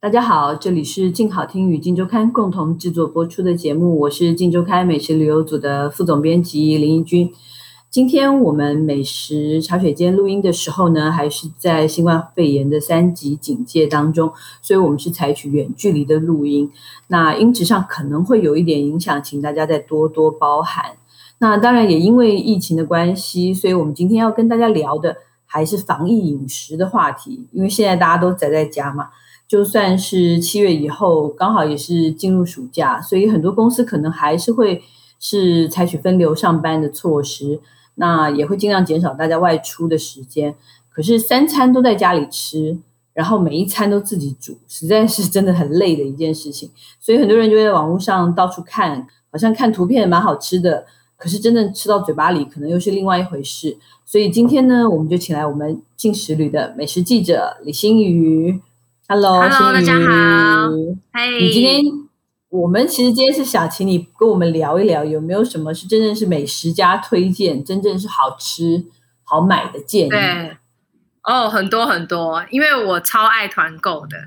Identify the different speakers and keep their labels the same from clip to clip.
Speaker 1: 大家好，这里是静好听与静周刊共同制作播出的节目，我是静周刊美食旅游组的副总编辑林怡君。今天我们美食茶水间录音的时候呢，还是在新冠肺炎的三级警戒当中，所以我们是采取远距离的录音，那音质上可能会有一点影响，请大家再多多包涵。那当然也因为疫情的关系，所以我们今天要跟大家聊的还是防疫饮食的话题，因为现在大家都宅在家嘛。就算是七月以后，刚好也是进入暑假，所以很多公司可能还是会是采取分流上班的措施，那也会尽量减少大家外出的时间。可是三餐都在家里吃，然后每一餐都自己煮，实在是真的很累的一件事情。所以很多人就在网络上到处看，好像看图片蛮好吃的，可是真正吃到嘴巴里，可能又是另外一回事。所以今天呢，我们就请来我们进食旅的美食记者李新宇。Hello，Hello，
Speaker 2: 大家好。嗨，
Speaker 1: 你今天我们其实今天是想请你跟我们聊一聊，有没有什么是真正是美食家推荐，真正是好吃好买的建议？
Speaker 2: 对，哦，很多很多，因为我超爱团购的，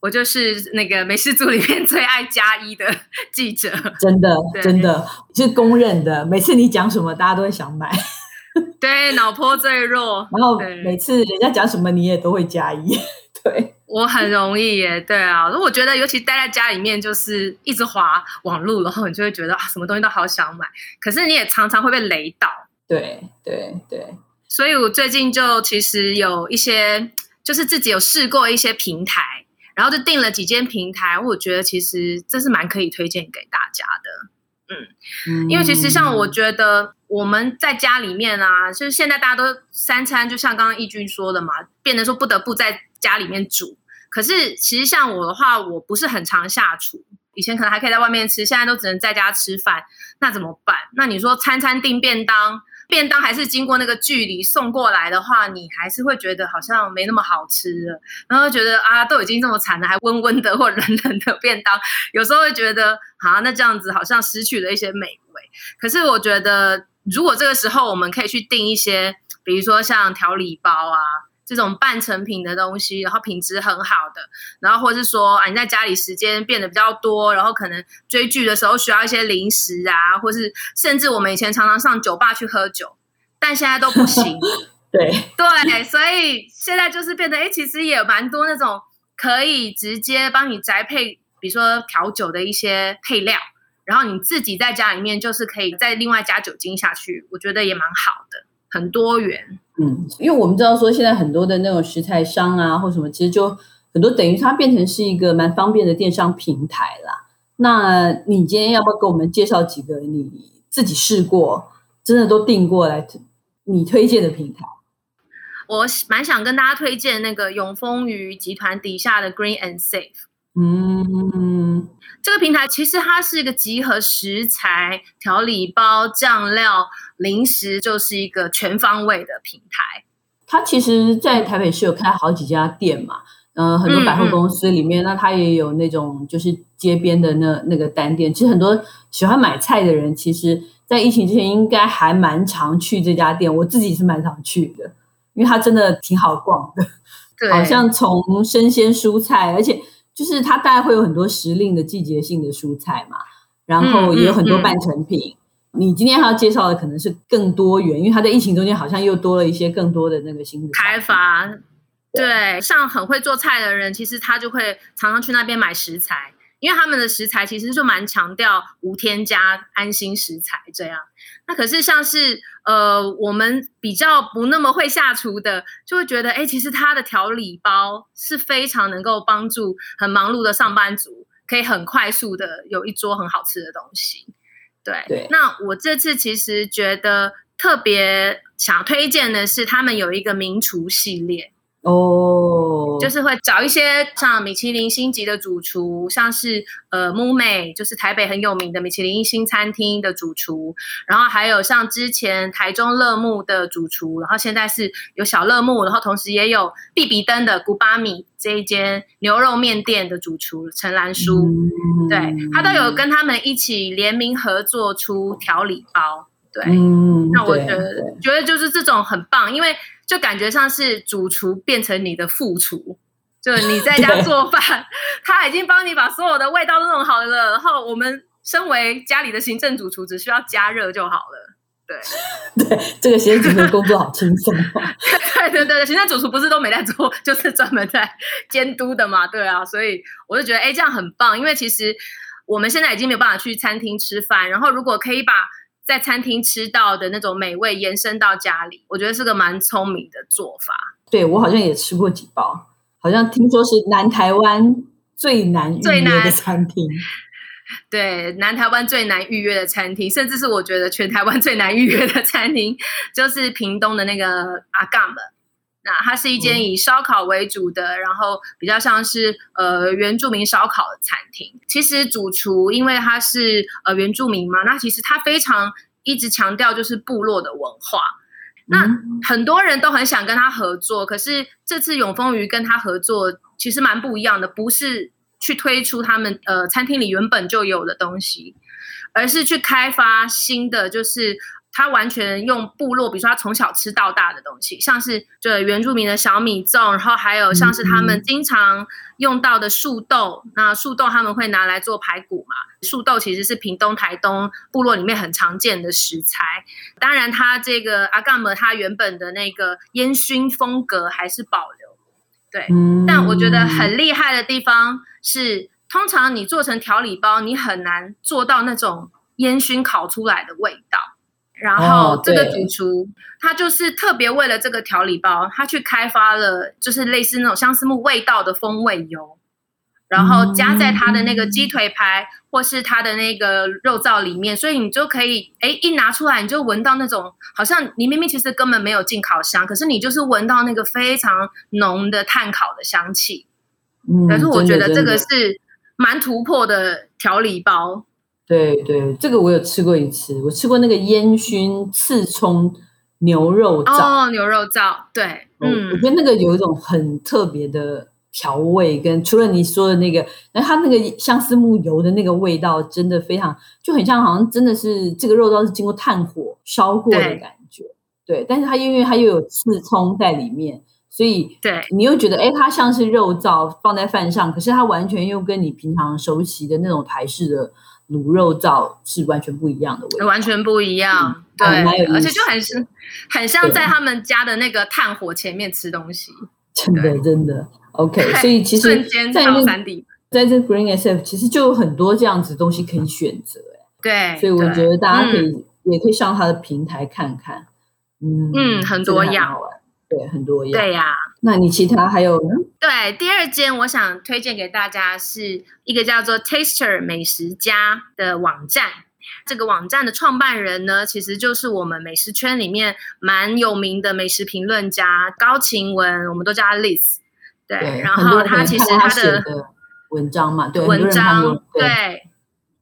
Speaker 2: 我就是那个美食组里面最爱加一的 记者，
Speaker 1: 真的真的是公认的。每次你讲什么，大家都会想买。
Speaker 2: 对，脑波最弱，
Speaker 1: 然后每次人家讲什么，你也都会加一。对，
Speaker 2: 我很容易耶，对啊，我觉得尤其待在家里面，就是一直滑网路，然后你就会觉得啊，什么东西都好想买，可是你也常常会被雷到。
Speaker 1: 对对对，
Speaker 2: 所以我最近就其实有一些，就是自己有试过一些平台，然后就订了几间平台，我觉得其实这是蛮可以推荐给大家的。嗯，因为其实像我觉得我们在家里面啊，就是现在大家都三餐，就像刚刚义军说的嘛，变得说不得不在家里面煮。可是其实像我的话，我不是很常下厨，以前可能还可以在外面吃，现在都只能在家吃饭，那怎么办？那你说餐餐订便当？便当还是经过那个距离送过来的话，你还是会觉得好像没那么好吃了，然后觉得啊，都已经这么惨了，还温温的或冷冷的便当，有时候会觉得啊，那这样子好像失去了一些美味。可是我觉得，如果这个时候我们可以去订一些，比如说像调理包啊。这种半成品的东西，然后品质很好的，然后或是说啊，你在家里时间变得比较多，然后可能追剧的时候需要一些零食啊，或是甚至我们以前常常上酒吧去喝酒，但现在都不行。
Speaker 1: 对
Speaker 2: 对，所以现在就是变得，哎，其实也蛮多那种可以直接帮你宅配，比如说调酒的一些配料，然后你自己在家里面就是可以再另外加酒精下去，我觉得也蛮好的，很多元。
Speaker 1: 嗯，因为我们知道说现在很多的那种食材商啊，或什么，其实就很多等于它变成是一个蛮方便的电商平台啦。那你今天要不要给我们介绍几个你自己试过、真的都订过来你推荐的平台？
Speaker 2: 我蛮想跟大家推荐那个永丰鱼集团底下的 Green and Safe。
Speaker 1: 嗯，
Speaker 2: 这个平台其实它是一个集合食材、调理包、酱料、零食，就是一个全方位的平台。
Speaker 1: 它其实，在台北市有开好几家店嘛，嗯、呃，很多百货公司里面，嗯嗯，那它也有那种就是街边的那那个单店。其实很多喜欢买菜的人，其实，在疫情之前应该还蛮常去这家店。我自己是蛮常去的，因为它真的挺好逛的，
Speaker 2: 对，
Speaker 1: 好像从生鲜蔬菜，而且。就是它大概会有很多时令的季节性的蔬菜嘛，然后也有很多半成品。嗯嗯嗯、你今天还要介绍的可能是更多元，因为它在疫情中间好像又多了一些更多的那个新的
Speaker 2: 开发。对，像很会做菜的人，其实他就会常常去那边买食材。因为他们的食材其实就蛮强调无添加、安心食材这样。那可是像是呃，我们比较不那么会下厨的，就会觉得，哎，其实它的调理包是非常能够帮助很忙碌的上班族，可以很快速的有一桌很好吃的东西。对，
Speaker 1: 对。
Speaker 2: 那我这次其实觉得特别想推荐的是，他们有一个名厨系列。
Speaker 1: 哦。
Speaker 2: 就是会找一些像米其林星级的主厨，像是呃木美，就是台北很有名的米其林一星餐厅的主厨，然后还有像之前台中乐木的主厨，然后现在是有小乐木，然后同时也有必比登的古巴米这一间牛肉面店的主厨陈兰书，嗯、对他都有跟他们一起联名合作出调理包。对，嗯、那我觉得觉得就是这种很棒，因为就感觉像是主厨变成你的副厨，就你在家做饭，他已经帮你把所有的味道都弄好了，然后我们身为家里的行政主厨，只需要加热就好了。对，
Speaker 1: 对，这个行政主厨工作好轻松。
Speaker 2: 对对对，行政主厨不是都没在做，就是专门在监督的嘛。对啊，所以我就觉得，哎，这样很棒，因为其实我们现在已经没有办法去餐厅吃饭，然后如果可以把在餐厅吃到的那种美味延伸到家里，我觉得是个蛮聪明的做法。
Speaker 1: 对，我好像也吃过几包，好像听说是南台湾最难预约的餐厅。
Speaker 2: 对，南台湾最难预约的餐厅，甚至是我觉得全台湾最难预约的餐厅，就是屏东的那个阿杠们。那它是一间以烧烤为主的，嗯、然后比较像是呃原住民烧烤的餐厅。其实主厨因为他是呃原住民嘛，那其实他非常一直强调就是部落的文化。那很多人都很想跟他合作，可是这次永丰鱼跟他合作其实蛮不一样的，不是去推出他们呃餐厅里原本就有的东西，而是去开发新的，就是。他完全用部落，比如说他从小吃到大的东西，像是就原住民的小米粽，然后还有像是他们经常用到的树豆。嗯、那树豆他们会拿来做排骨嘛？树豆其实是屏东、台东部落里面很常见的食材。当然，他这个阿甘姆他原本的那个烟熏风格还是保留。对，嗯、但我觉得很厉害的地方是，通常你做成调理包，你很难做到那种烟熏烤出来的味道。然后这个主厨他就是特别为了这个调理包，他去开发了就是类似那种相思木味道的风味油，然后加在他的那个鸡腿排或是他的那个肉燥里面，所以你就可以哎一拿出来你就闻到那种好像你明明其实根本没有进烤箱，可是你就是闻到那个非常浓的炭烤的香气。嗯，可是我觉得这个是蛮突破的调理包。
Speaker 1: 对对，这个我有吃过一次，我吃过那个烟熏刺葱牛肉燥。
Speaker 2: 哦，牛肉燥，对，嗯，
Speaker 1: 我觉得那个有一种很特别的调味，跟除了你说的那个，那它那个相思木油的那个味道，真的非常，就很像好像真的是这个肉燥是经过炭火烧过的感觉。对，对，但是它因为它又有刺葱在里面，所以对你又觉得，哎，它像是肉燥放在饭上，可是它完全又跟你平常熟悉的那种台式的。卤肉燥是完全不一样的味道，
Speaker 2: 完全不一样，嗯、对，而且就很是很像在他们家的那个炭火前面吃东西，
Speaker 1: 真的真的。OK。所以其实
Speaker 2: 瞬间在那
Speaker 1: 在这 Green SF 其实就有很多这样子东西可以选择，
Speaker 2: 对，
Speaker 1: 所以我觉得大家可以、嗯、也可以上他的平台看看，嗯
Speaker 2: 嗯，很多样，
Speaker 1: 对，很多样，
Speaker 2: 对呀。
Speaker 1: 那你其他还有呢？
Speaker 2: 对，第二间我想推荐给大家是一个叫做 Taster 美食家的网站。这个网站的创办人呢，其实就是我们美食圈里面蛮有名的美食评论家高晴雯，我们都叫他 Liz。对，对然后他其实他的
Speaker 1: 文章嘛，对，
Speaker 2: 文章对。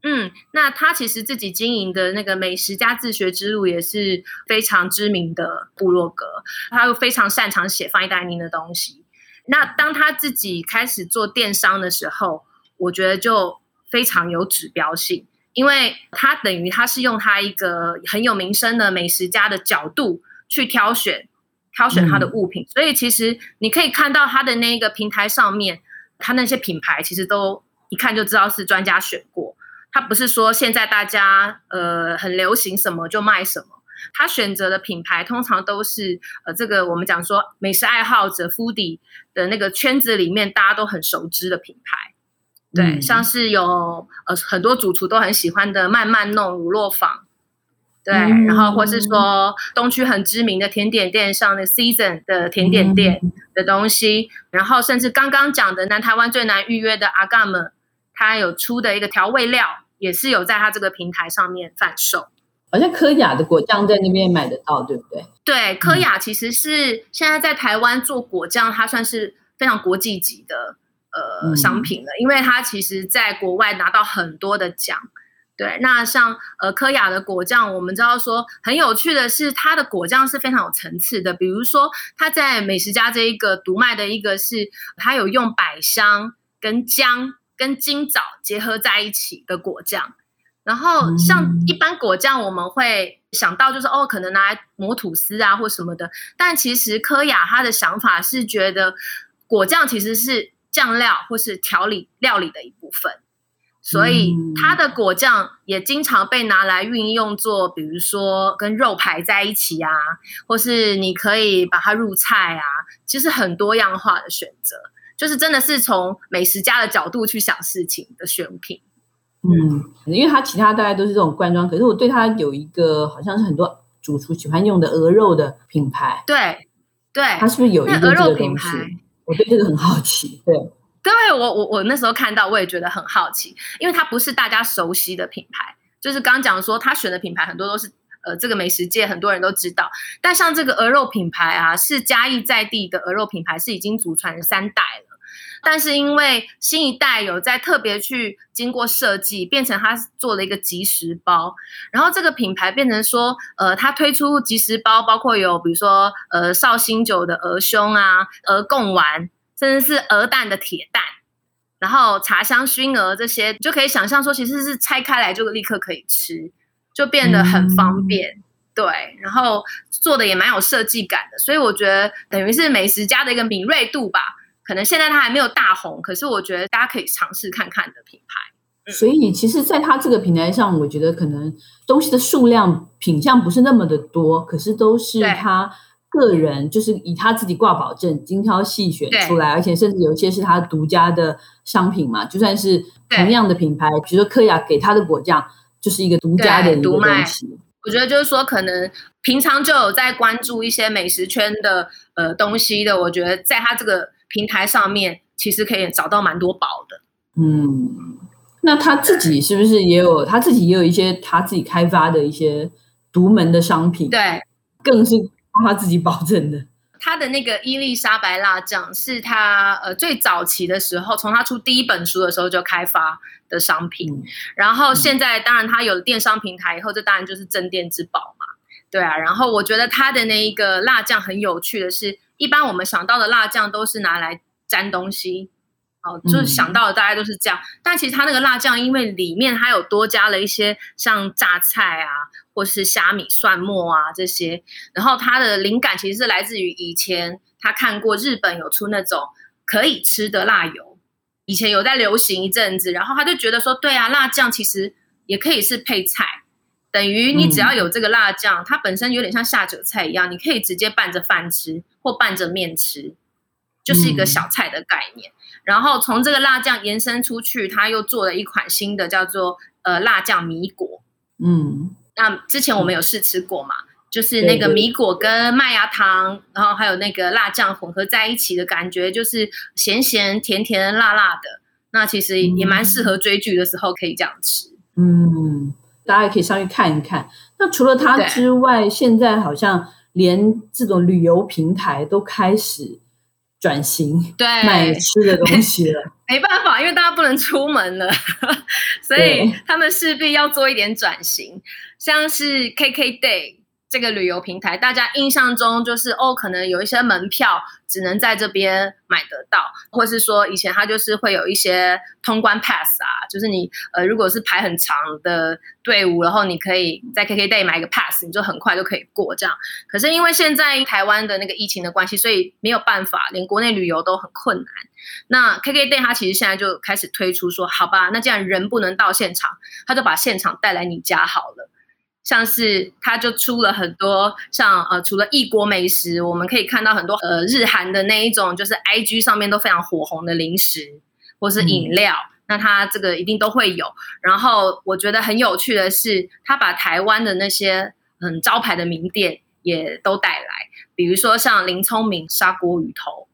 Speaker 2: 嗯，那他其实自己经营的那个美食家自学之路也是非常知名的部落格，他又非常擅长写 fine dining 的东西。那当他自己开始做电商的时候，我觉得就非常有指标性，因为他等于他是用他一个很有名声的美食家的角度去挑选挑选他的物品，嗯、所以其实你可以看到他的那个平台上面，他那些品牌其实都一看就知道是专家选过。他不是说现在大家呃很流行什么就卖什么，他选择的品牌通常都是呃这个我们讲说美食爱好者 foodie 的那个圈子里面大家都很熟知的品牌，对，嗯、像是有呃很多主厨都很喜欢的慢慢弄乳酪坊，对，嗯、然后或是说东区很知名的甜点店，像那 Season 的甜点店的东西，嗯、然后甚至刚刚讲的南台湾最难预约的阿甘们，他有出的一个调味料。也是有在他这个平台上面贩售，
Speaker 1: 好像科雅的果酱在那边买得到，对不对？
Speaker 2: 对，科雅其实是现在在台湾做果酱，它算是非常国际级的呃商品了，因为它其实在国外拿到很多的奖。对，那像呃科雅的果酱，我们知道说很有趣的是，它的果酱是非常有层次的。比如说，它在美食家这一个独卖的一个是，它有用百香跟姜跟金枣结合在一起的果酱。然后像一般果酱，我们会想到就是哦，可能拿来磨吐司啊或什么的。但其实科雅他的想法是觉得果酱其实是酱料或是调理料理的一部分。所以它的果酱也经常被拿来运用做，比如说跟肉排在一起啊，或是你可以把它入菜啊，其实很多样化的选择，就是真的是从美食家的角度去想事情的选品。
Speaker 1: 嗯，因为它其他大概都是这种罐装，可是我对它有一个好像是很多主厨喜欢用的鹅肉的品牌，
Speaker 2: 对对，
Speaker 1: 它是不是有一个
Speaker 2: 鹅肉品牌？
Speaker 1: 我对这个很好奇，对。
Speaker 2: 对我，我我那时候看到，我也觉得很好奇，因为它不是大家熟悉的品牌，就是刚刚讲说他选的品牌很多都是呃这个美食界很多人都知道，但像这个鹅肉品牌啊，是嘉义在地的鹅肉品牌，是已经祖传三代了，但是因为新一代有在特别去经过设计，变成它做了一个即食包，然后这个品牌变成说，呃，它推出即食包，包括有比如说呃绍兴酒的鹅胸啊，鹅贡丸。甚至是鹅蛋的铁蛋，然后茶香熏鹅这些，就可以想象说，其实是拆开来就立刻可以吃，就变得很方便。嗯、对，然后做的也蛮有设计感的，所以我觉得等于是美食家的一个敏锐度吧。可能现在它还没有大红，可是我觉得大家可以尝试看看的品牌。
Speaker 1: 所以其实，在它这个平台上，我觉得可能东西的数量品相不是那么的多，可是都是他。个人就是以他自己挂保证，精挑细选出来，而且甚至有一些是他独家的商品嘛。就算是同样的品牌，比如说科雅给他的果酱，就是一个独家的一个东西。
Speaker 2: 我觉得就是说，可能平常就有在关注一些美食圈的呃东西的，我觉得在他这个平台上面，其实可以找到蛮多宝的。
Speaker 1: 嗯，那他自己是不是也有他自己也有一些他自己开发的一些独门的商品？
Speaker 2: 对，
Speaker 1: 更是。他自己保证的，
Speaker 2: 他的那个伊丽莎白辣酱是他呃最早期的时候，从他出第一本书的时候就开发的商品。嗯、然后现在当然他有了电商平台以后，这当然就是镇店之宝嘛。对啊，然后我觉得他的那一个辣酱很有趣的是，一般我们想到的辣酱都是拿来沾东西，哦，就是想到的大概都是这样。嗯、但其实它那个辣酱，因为里面它有多加了一些像榨菜啊。或是虾米、蒜末啊这些，然后它的灵感其实是来自于以前他看过日本有出那种可以吃的辣油，以前有在流行一阵子，然后他就觉得说，对啊，辣酱其实也可以是配菜，等于你只要有这个辣酱，它本身有点像下酒菜一样，你可以直接拌着饭吃或拌着面吃，就是一个小菜的概念。然后从这个辣酱延伸出去，他又做了一款新的叫做呃辣酱米果，嗯。那之前我们有试吃过嘛？就是那个米果跟麦芽糖，然后还有那个辣酱混合在一起的感觉，就是咸咸甜甜辣辣的。那其实也蛮适合追剧的时候可以这样吃。
Speaker 1: 嗯，大家也可以上去看一看。那除了它之外，现在好像连这种旅游平台都开始转型，
Speaker 2: 对，
Speaker 1: 卖吃的东西了。
Speaker 2: 没办法，因为大家不能出门了，所以他们势必要做一点转型。像是 KKday 这个旅游平台，大家印象中就是哦，可能有一些门票只能在这边买得到，或是说以前它就是会有一些通关 pass 啊，就是你呃如果是排很长的队伍，然后你可以在 KKday 买一个 pass，你就很快就可以过这样。可是因为现在台湾的那个疫情的关系，所以没有办法，连国内旅游都很困难。那 KKday 它其实现在就开始推出说，好吧，那既然人不能到现场，他就把现场带来你家好了。像是它就出了很多像呃，除了异国美食，我们可以看到很多呃日韩的那一种，就是 IG 上面都非常火红的零食或是饮料，嗯、那它这个一定都会有。然后我觉得很有趣的是，它把台湾的那些很招牌的名店也都带来，比如说像林聪明砂锅鱼头。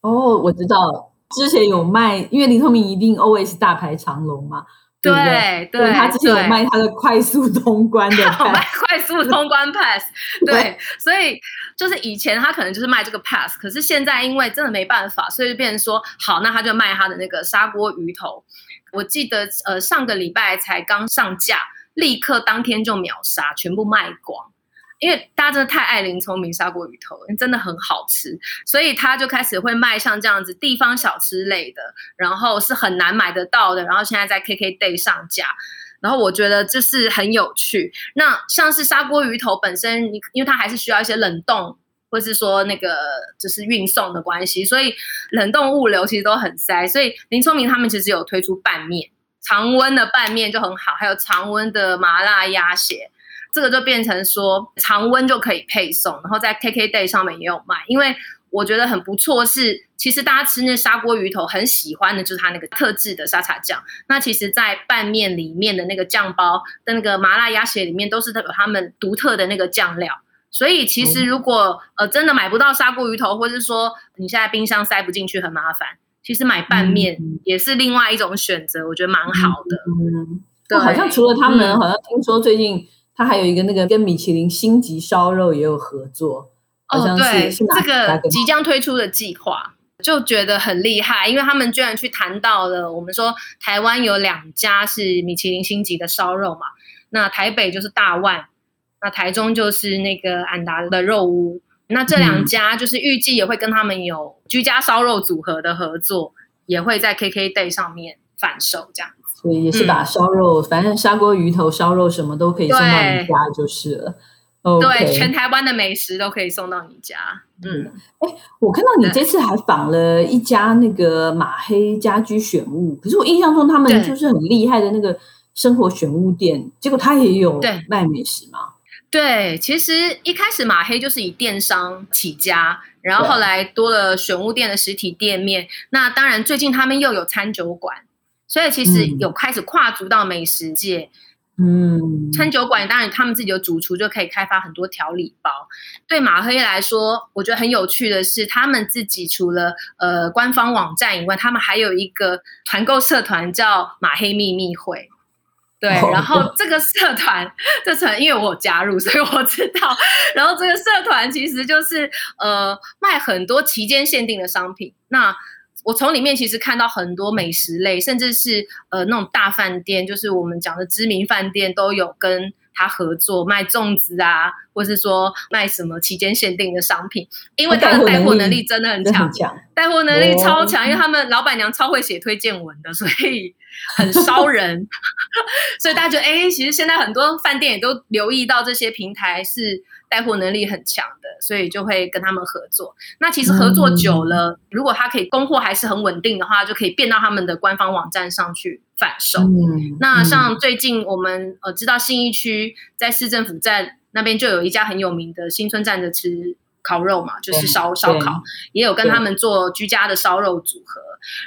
Speaker 1: 哦，我知道了，之前有卖，因为林聪明一定 always 大排长龙嘛。
Speaker 2: 对对
Speaker 1: 对，他之前有卖他的快速通关的，
Speaker 2: 卖快速通关 pass，对，所以就是以前他可能就是卖这个 pass，可是现在因为真的没办法，所以就变成说好，那他就卖他的那个砂锅鱼头。我记得呃上个礼拜才刚上架，立刻当天就秒杀，全部卖光。因为大家真的太爱林聪明砂锅鱼头，真的很好吃，所以他就开始会卖像这样子地方小吃类的，然后是很难买得到的，然后现在在 KKday 上架，然后我觉得就是很有趣。那像是砂锅鱼头本身，因为它还是需要一些冷冻，或是说那个就是运送的关系，所以冷冻物流其实都很塞。所以林聪明他们其实有推出拌面，常温的拌面就很好，还有常温的麻辣鸭血。这个就变成说常温就可以配送，然后在 KKday 上面也有卖。因为我觉得很不错是，其实大家吃那砂锅鱼头很喜欢的就是它那个特制的沙茶酱。那其实，在拌面里面的那个酱包跟那个麻辣鸭血里面，都是有他们独特的那个酱料。所以其实如果呃真的买不到砂锅鱼头，或是说你现在冰箱塞不进去很麻烦，其实买拌面也是另外一种选择，我觉得蛮好的。
Speaker 1: 嗯，对，好像除了他们，好像听说最近。他还有一个那个跟米其林星级烧肉也有合作，好像是，
Speaker 2: 哦、
Speaker 1: 对，
Speaker 2: 这个即将推出的计划，就觉得很厉害，因为他们居然去谈到了我们说台湾有两家是米其林星级的烧肉嘛，那台北就是大万，那台中就是那个安达的肉屋，那这两家就是预计也会跟他们有居家烧肉组合的合作，也会在 KKday 上面贩售这样。
Speaker 1: 所以也是把烧肉，嗯、反正砂锅鱼头、烧肉什么都可以送到你家就是了。
Speaker 2: 对
Speaker 1: ，okay、
Speaker 2: 全台湾的美食都可以送到你家。嗯，哎、
Speaker 1: 欸，我看到你这次还访了一家那个马黑家居选物，可是我印象中他们就是很厉害的那个生活选物店，结果他也有卖美食
Speaker 2: 吗？对，其实一开始马黑就是以电商起家，然后后来多了选物店的实体店面。那当然，最近他们又有餐酒馆。所以其实有开始跨足到美食界，
Speaker 1: 嗯，
Speaker 2: 餐酒馆当然他们自己有主厨，就可以开发很多调理包。对马黑来说，我觉得很有趣的是，他们自己除了呃官方网站以外，他们还有一个团购社团叫马黑秘密会。对，然后这个社团，这团因为我加入，所以我知道。然后这个社团其实就是呃卖很多期间限定的商品。那我从里面其实看到很多美食类，甚至是呃那种大饭店，就是我们讲的知名饭店都有跟他合作卖粽子啊，或是说卖什么期间限定的商品，因为他的带货能力真的很强，带货能力超强，因为他们老板娘超会写推荐文的，所以很烧人，所以大家觉得哎，其实现在很多饭店也都留意到这些平台是带货能力很强的，所以就会跟他们合作。那其实合作久了，嗯、如果他可以供货还是很稳定的话，就可以变到他们的官方网站上去贩售。
Speaker 1: 嗯、
Speaker 2: 那像最近我们呃知道信义区在市政府站那边就有一家很有名的新村站的吃烤肉嘛，就是烧烧烤，也有跟他们做居家的烧肉组合。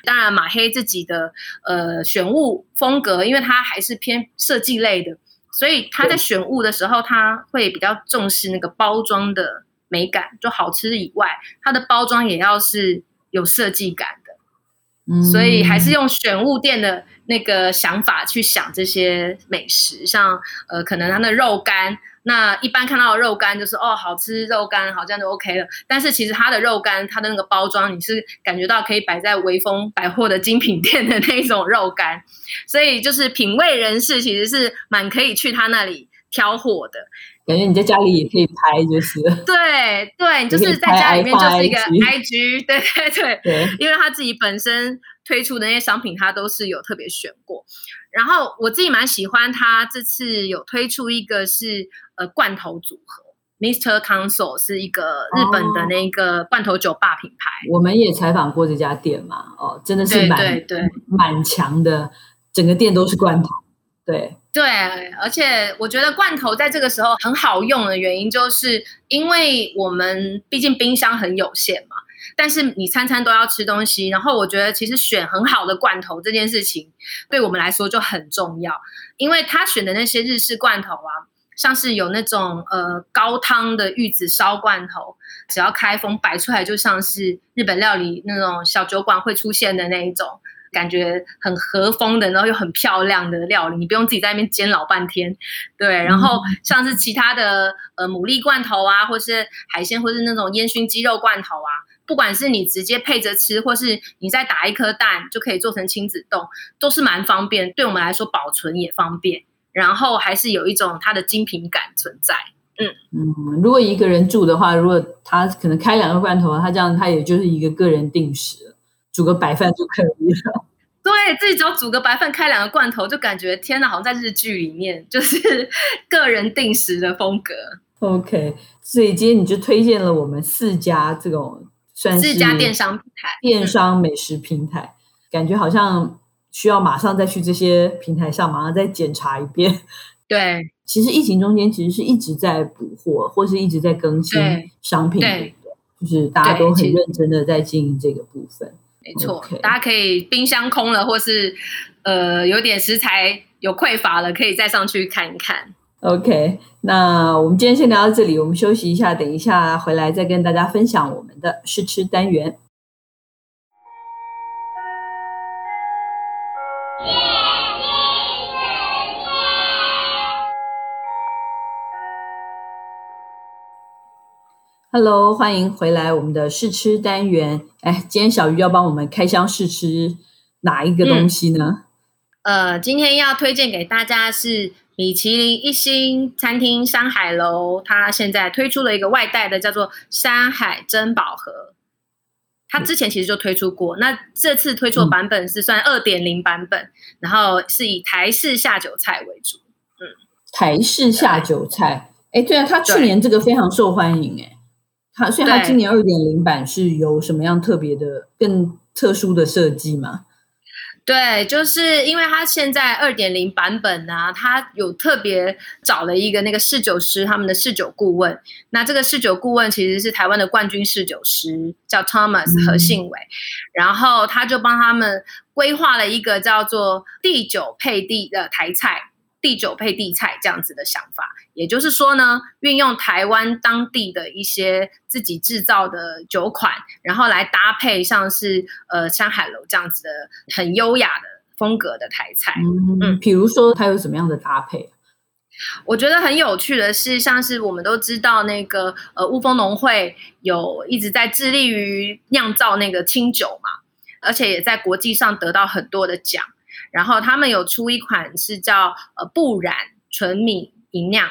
Speaker 2: 当然马黑自己的呃选物风格，因为它还是偏设计类的。所以他在选物的时候，他会比较重视那个包装的美感，就好吃以外，它的包装也要是有设计感的。嗯，所以还是用选物店的那个想法去想这些美食，像呃，可能它的肉干。那一般看到的肉干就是哦，好吃肉干，好，这样就 OK 了。但是其实它的肉干，它的那个包装，你是感觉到可以摆在微风百货的精品店的那种肉干，所以就是品味人士其实是蛮可以去他那里挑货的。
Speaker 1: 感觉你在家里也可以拍，就是
Speaker 2: 对对，就是在家里面就是一个 IG，对对对，对，因为他自己本身推出的那些商品，他都是有特别选过。然后我自己蛮喜欢他这次有推出一个是呃罐头组合，Mr. Console 是一个日本的那个罐头酒吧品牌。
Speaker 1: 哦、我们也采访过这家店嘛，哦，真的是
Speaker 2: 蛮对
Speaker 1: 蛮强的，整个店都是罐头。对
Speaker 2: 对，而且我觉得罐头在这个时候很好用的原因，就是因为我们毕竟冰箱很有限嘛。但是你餐餐都要吃东西，然后我觉得其实选很好的罐头这件事情，对我们来说就很重要，因为他选的那些日式罐头啊，像是有那种呃高汤的玉子烧罐头，只要开封摆出来就像是日本料理那种小酒馆会出现的那一种。感觉很和风的，然后又很漂亮的料理，你不用自己在那边煎老半天。对，然后像是其他的呃牡蛎罐头啊，或是海鲜，或是那种烟熏鸡肉罐头啊，不管是你直接配着吃，或是你再打一颗蛋就可以做成亲子冻，都是蛮方便。对我们来说，保存也方便，然后还是有一种它的精品感存在。嗯
Speaker 1: 嗯，如果一个人住的话，如果他可能开两个罐头，他这样他也就是一个个人定时，煮个白饭就可以了。
Speaker 2: 对，自己只要煮个白饭，开两个罐头，就感觉天哪，好像在日剧里面，就是 个人定时的风格。
Speaker 1: OK，所以今天你就推荐了我们四家这种算是
Speaker 2: 四家电商平台，
Speaker 1: 电商美食平台，嗯、感觉好像需要马上再去这些平台上，马上再检查一遍。
Speaker 2: 对。
Speaker 1: 其实疫情中间其实是一直在补货，或是一直在更新商品，对，就是大家都很认真的在经营这个部分。
Speaker 2: 没错，okay. 大家可以冰箱空了，或是呃有点食材有匮乏了，可以再上去看一看。
Speaker 1: OK，那我们今天先聊到这里，我们休息一下，等一下回来再跟大家分享我们的试吃单元。Hello，欢迎回来我们的试吃单元。哎，今天小鱼要帮我们开箱试吃哪一个东西呢？
Speaker 2: 呃，今天要推荐给大家是米其林一星餐厅山海楼，它现在推出了一个外带的，叫做山海珍宝盒。它之前其实就推出过，那这次推出的版本是算二点零版本，嗯，然后是以台式下酒菜为主。嗯，
Speaker 1: 台式下酒菜，哎，对啊，它去年这个非常受欢迎，哎。它所以它今年二点零版是有什么样特别的、更特殊的设计吗？
Speaker 2: 对，就是因为它现在二点零版本呢、啊，它有特别找了一个那个侍酒师，他们的侍酒顾问。那这个侍酒顾问其实是台湾的冠军侍酒师，叫 Thomas 何信伟、嗯，然后他就帮他们规划了一个叫做地酒配地的台菜。地酒配地菜这样子的想法，也就是说呢，运用台湾当地的一些自己制造的酒款，然后来搭配像是呃山海楼这样子的很优雅的风格的台菜。
Speaker 1: 嗯嗯，比如说它有什么样的搭配？
Speaker 2: 我觉得很有趣的是，像是我们都知道那个呃雾峰农会有一直在致力于酿造那个清酒嘛，而且也在国际上得到很多的奖。然后他们有出一款是叫呃不染纯米吟酿，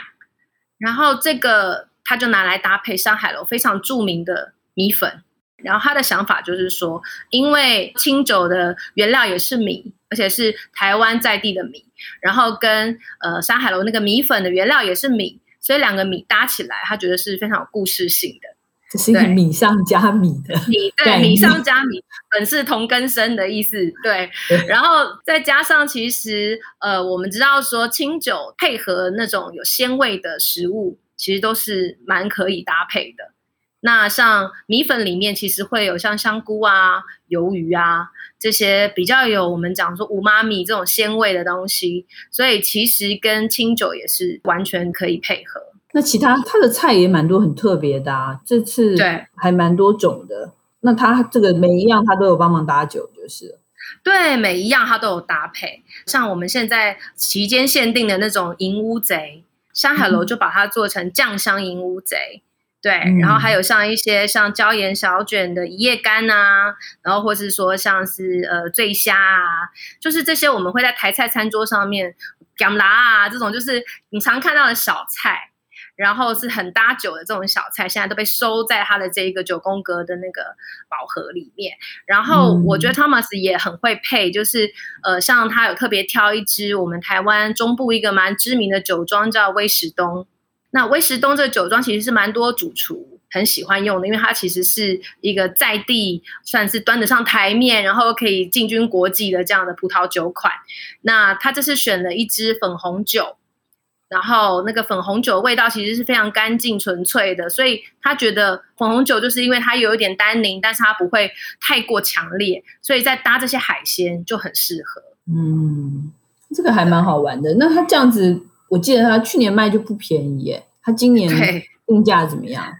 Speaker 2: 然后这个他就拿来搭配山海楼非常著名的米粉，然后他的想法就是说，因为清酒的原料也是米，而且是台湾在地的米，然后跟呃山海楼那个米粉的原料也是米，所以两个米搭起来，他觉得是非常有故事性的。
Speaker 1: 这是一个米上加米的
Speaker 2: 米，对，米上加米，本是同根生的意思，对。然后再加上，其实呃，我们知道说清酒配合那种有鲜味的食物，其实都是蛮可以搭配的。那像米粉里面，其实会有像香菇啊、鱿鱼啊这些比较有我们讲说五妈米这种鲜味的东西，所以其实跟清酒也是完全可以配合。
Speaker 1: 那其他它的菜也蛮多，很特别的啊。这次对还蛮多种的。那它这个每一样它都有帮忙搭酒，就是
Speaker 2: 对，每一样它都有搭配。像我们现在期间限定的那种银乌贼，山海楼就把它做成酱香银乌贼。对、嗯，然后还有像一些像椒盐小卷的一夜干啊，然后或是说像是呃醉虾啊，就是这些我们会在台菜餐桌上面干啦啊这种，就是你常看到的小菜。然后是很搭酒的这种小菜，现在都被收在他的这一个九宫格的那个宝盒里面。然后我觉得 Thomas 也很会配，就是呃，像他有特别挑一支我们台湾中部一个蛮知名的酒庄叫威石东。那威石东这个酒庄其实是蛮多主厨很喜欢用的，因为它其实是一个在地算是端得上台面，然后可以进军国际的这样的葡萄酒款。那他这次选了一支粉红酒。然后那个粉红酒味道其实是非常干净纯粹的，所以他觉得粉红酒就是因为它有一点单宁，但是它不会太过强烈，所以在搭这些海鲜就很适合。
Speaker 1: 嗯，这个还蛮好玩的。那他这样子，我记得他去年卖就不便宜耶，他今年定价怎么样？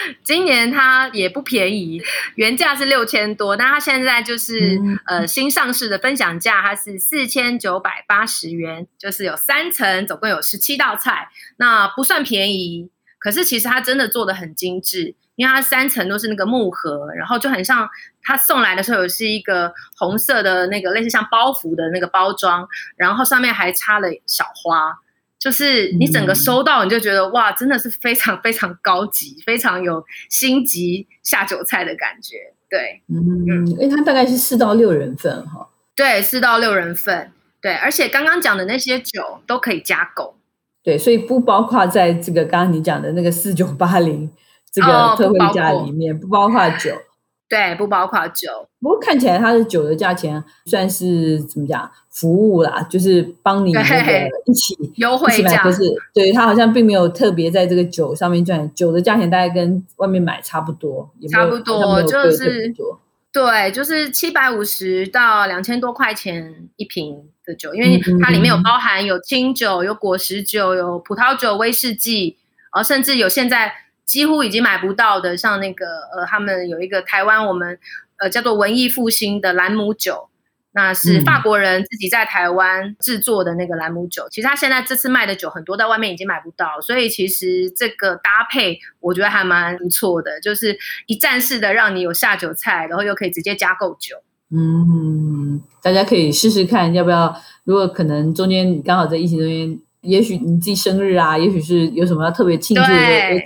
Speaker 2: 今年它也不便宜，原价是六千多，那它现在就是、嗯、呃新上市的分享价，它是四千九百八十元，就是有三层，总共有十七道菜，那不算便宜，可是其实它真的做的很精致，因为它三层都是那个木盒，然后就很像它送来的时候是一个红色的那个类似像包袱的那个包装，然后上面还插了小花。就是你整个收到，你就觉得、嗯、哇，真的是非常非常高级，非常有星级下酒菜的感觉。对，
Speaker 1: 嗯，因为它大概是四到六人份哈。
Speaker 2: 对，四到六人份。对，而且刚刚讲的那些酒都可以加购。
Speaker 1: 对，所以不包括在这个刚刚你讲的那个四九八零这个特惠价里面，哦、不包括酒。
Speaker 2: 对，不包括酒。
Speaker 1: 不过看起来它的酒的价钱算是怎么讲服务啦，就是帮你那个一起
Speaker 2: 优惠价，
Speaker 1: 可是对它好像并没有特别在这个酒上面赚。酒的价钱大概跟外面买差不多，
Speaker 2: 差不多就是对，就是七百五十到两千多块钱一瓶的酒，因为它里面有包含有清酒、有果实酒、有葡萄酒、威士忌，呃，甚至有现在。几乎已经买不到的，像那个呃，他们有一个台湾我们呃叫做文艺复兴的兰姆酒，那是法国人自己在台湾制作的那个兰姆酒。其实他现在这次卖的酒很多，在外面已经买不到，所以其实这个搭配我觉得还蛮不错的，就是一站式的让你有下酒菜，然后又可以直接加购酒。
Speaker 1: 嗯，大家可以试试看，要不要？如果可能，中间刚好在疫情中间。也许你自己生日啊，也许是有什么要特别庆祝的，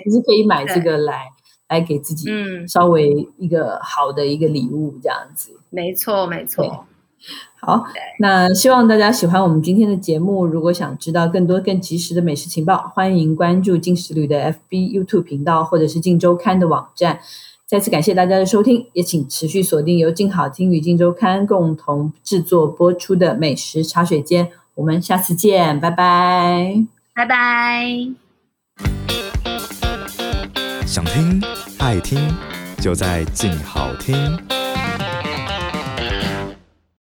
Speaker 1: 其实可以买这个来来给自己，稍微一个好的一个礼物这样子。
Speaker 2: 没错，没错。
Speaker 1: 好，那希望大家喜欢我们今天的节目。如果想知道更多更及时的美食情报，欢迎关注进食旅的 FB、YouTube 频道，或者是静周刊的网站。再次感谢大家的收听，也请持续锁定由静好听与静周刊共同制作播出的美食茶水间。我们下次见，拜拜，
Speaker 2: 拜拜。
Speaker 3: 想听爱听，就在静好听。